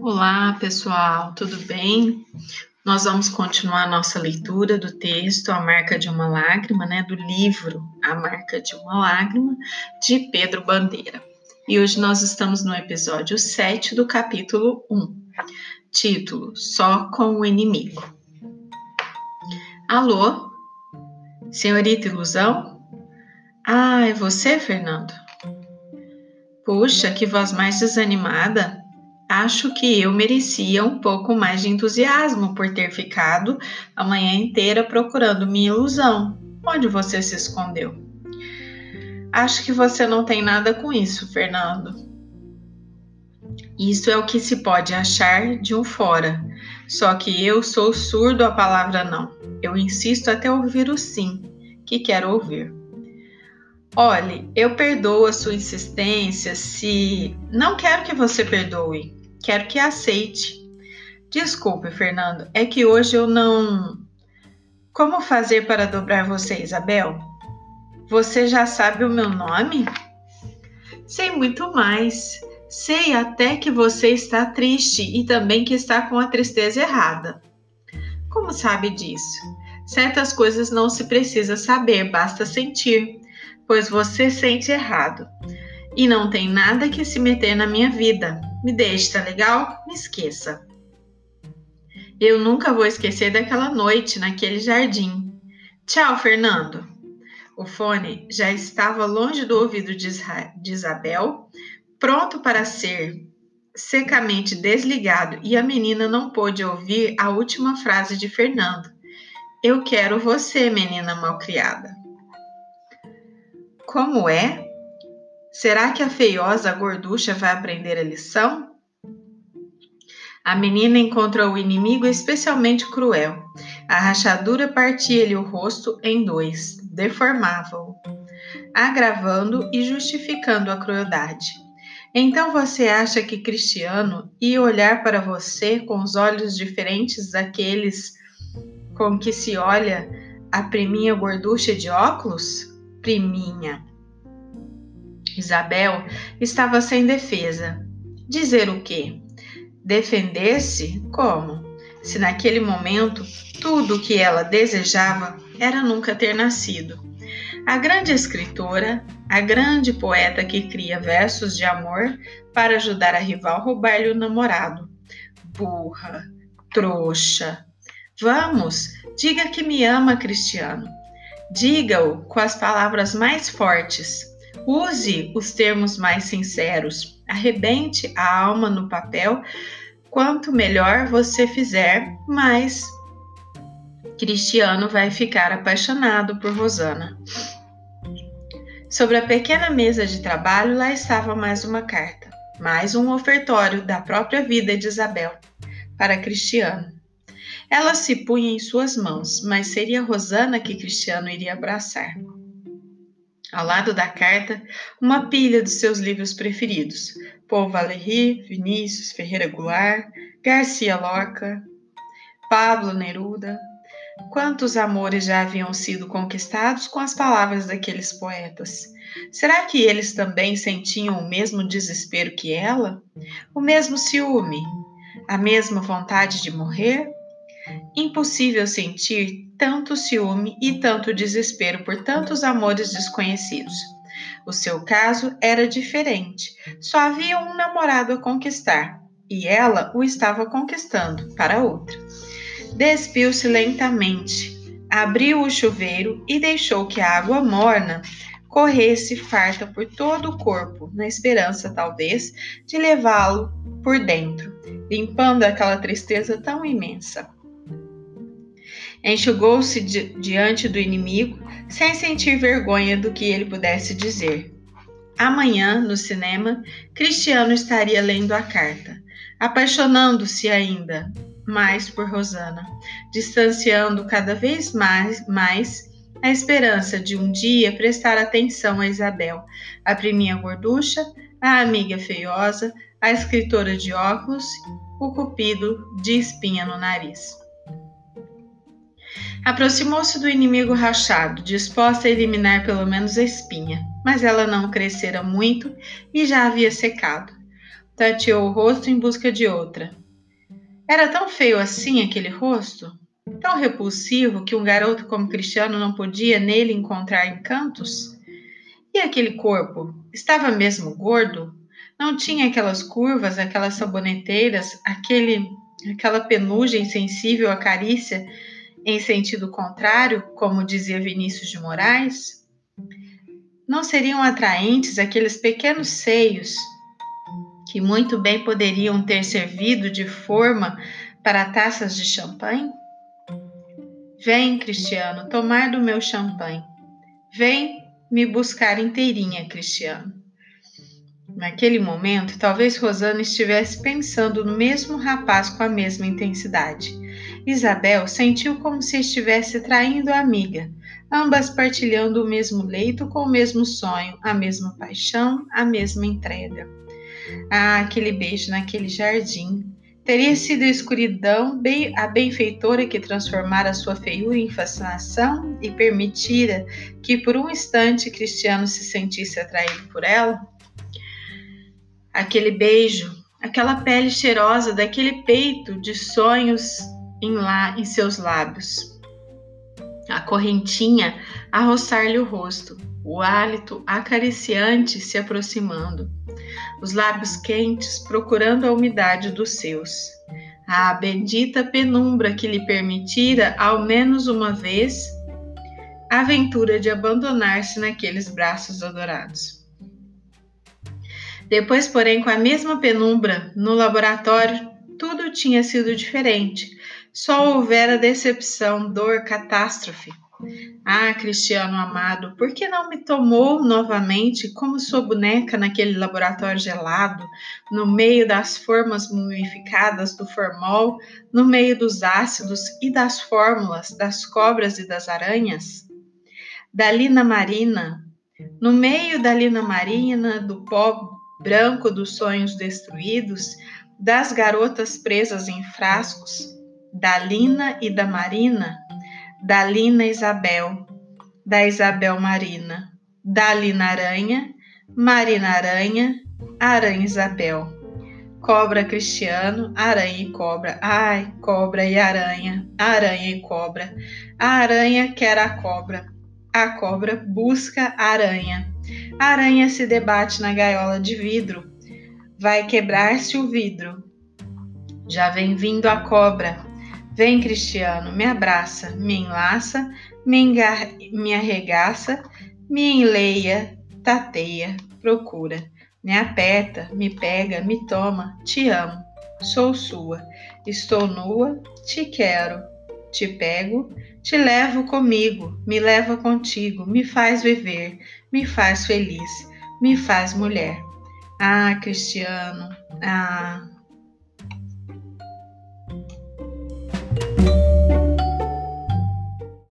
Olá, pessoal, tudo bem? Nós vamos continuar nossa leitura do texto A Marca de uma Lágrima, né, do livro A Marca de uma Lágrima, de Pedro Bandeira. E hoje nós estamos no episódio 7 do capítulo 1, título Só com o Inimigo. Alô? Senhorita Ilusão? Ah, é você, Fernando? Puxa, que voz mais desanimada! Acho que eu merecia um pouco mais de entusiasmo por ter ficado a manhã inteira procurando minha ilusão. Onde você se escondeu? Acho que você não tem nada com isso, Fernando. Isso é o que se pode achar de um fora. Só que eu sou surdo à palavra não. Eu insisto até ouvir o sim, que quero ouvir. Olhe, eu perdoo a sua insistência se. Não quero que você perdoe. Quero que aceite. Desculpe, Fernando, é que hoje eu não. Como fazer para dobrar você, Isabel? Você já sabe o meu nome? Sei muito mais. Sei até que você está triste e também que está com a tristeza errada. Como sabe disso? Certas coisas não se precisa saber, basta sentir, pois você sente errado. E não tem nada que se meter na minha vida. Me deixe, tá legal? Me esqueça. Eu nunca vou esquecer daquela noite naquele jardim. Tchau, Fernando. O fone já estava longe do ouvido de, Isabel, pronto para ser secamente desligado, e a menina não pôde ouvir a última frase de Fernando. Eu quero você, menina malcriada. Como é? Será que a feiosa gorducha vai aprender a lição? A menina encontrou o inimigo especialmente cruel. A rachadura partia-lhe o rosto em dois, deformava-o, agravando e justificando a crueldade. Então você acha que Cristiano ia olhar para você com os olhos diferentes daqueles com que se olha a priminha gorducha de óculos? Priminha. Isabel estava sem defesa. Dizer o quê? Defender-se? Como? Se naquele momento tudo o que ela desejava era nunca ter nascido. A grande escritora, a grande poeta que cria versos de amor para ajudar a rival roubar-lhe o namorado. Burra, trouxa. Vamos, diga que me ama, Cristiano. Diga-o com as palavras mais fortes. Use os termos mais sinceros, arrebente a alma no papel. Quanto melhor você fizer, mais Cristiano vai ficar apaixonado por Rosana. Sobre a pequena mesa de trabalho, lá estava mais uma carta, mais um ofertório da própria vida de Isabel para Cristiano. Ela se punha em suas mãos, mas seria Rosana que Cristiano iria abraçar. Ao lado da carta, uma pilha dos seus livros preferidos: Paul Valéry, Vinícius Ferreira Goulart, Garcia Lorca, Pablo Neruda. Quantos amores já haviam sido conquistados com as palavras daqueles poetas? Será que eles também sentiam o mesmo desespero que ela? O mesmo ciúme? A mesma vontade de morrer? Impossível sentir tanto ciúme e tanto desespero por tantos amores desconhecidos. O seu caso era diferente. Só havia um namorado a conquistar e ela o estava conquistando para outra. Despiu-se lentamente, abriu o chuveiro e deixou que a água morna corresse farta por todo o corpo, na esperança, talvez, de levá-lo por dentro, limpando aquela tristeza tão imensa. Enxugou-se di diante do inimigo, sem sentir vergonha do que ele pudesse dizer. Amanhã, no cinema, Cristiano estaria lendo a carta, apaixonando-se ainda mais por Rosana, distanciando cada vez mais, mais a esperança de um dia prestar atenção a Isabel, a priminha gorducha, a amiga feiosa, a escritora de óculos, o cupido de espinha no nariz. Aproximou-se do inimigo rachado, disposta a eliminar pelo menos a espinha, mas ela não crescera muito e já havia secado. tateou o rosto em busca de outra. Era tão feio assim aquele rosto? Tão repulsivo que um garoto como Cristiano não podia nele encontrar encantos? E aquele corpo? Estava mesmo gordo? Não tinha aquelas curvas, aquelas saboneteiras, aquele, aquela penugem sensível à carícia em sentido contrário, como dizia Vinícius de Moraes? Não seriam atraentes aqueles pequenos seios que muito bem poderiam ter servido de forma para taças de champanhe? Vem, Cristiano, tomar do meu champanhe. Vem me buscar inteirinha, Cristiano. Naquele momento, talvez Rosana estivesse pensando no mesmo rapaz com a mesma intensidade. Isabel sentiu como se estivesse traindo a amiga, ambas partilhando o mesmo leito com o mesmo sonho, a mesma paixão, a mesma entrega. Ah, aquele beijo naquele jardim. Teria sido a escuridão a benfeitora que transformara sua feiura em fascinação e permitira que por um instante Cristiano se sentisse atraído por ela? Aquele beijo, aquela pele cheirosa daquele peito de sonhos em lá em seus lábios. A correntinha a roçar-lhe o rosto, o hálito acariciante se aproximando os lábios quentes procurando a umidade dos seus. A bendita penumbra que lhe permitira, ao menos uma vez, a aventura de abandonar-se naqueles braços adorados. Depois, porém, com a mesma penumbra, no laboratório, tudo tinha sido diferente. Só houvera decepção, dor, catástrofe. Ah, Cristiano amado, por que não me tomou novamente como sua boneca naquele laboratório gelado, no meio das formas mumificadas do formol, no meio dos ácidos e das fórmulas das cobras e das aranhas? Da lina marina, no meio da lina marina, do pó branco dos sonhos destruídos, das garotas presas em frascos, da lina e da marina, da Lina Isabel, da Isabel Marina, da Lina Aranha, Marina Aranha, Aranha Isabel, Cobra Cristiano, Aranha e Cobra, ai, Cobra e Aranha, Aranha e Cobra, a aranha quer a cobra, a cobra busca a aranha, a aranha se debate na gaiola de vidro, vai quebrar-se o vidro, já vem vindo a cobra, Vem, Cristiano, me abraça, me enlaça, me, engar... me arregaça, me enleia, tateia, procura, me aperta, me pega, me toma, te amo, sou sua, estou nua, te quero, te pego, te levo comigo, me leva contigo, me faz viver, me faz feliz, me faz mulher. Ah, Cristiano, ah,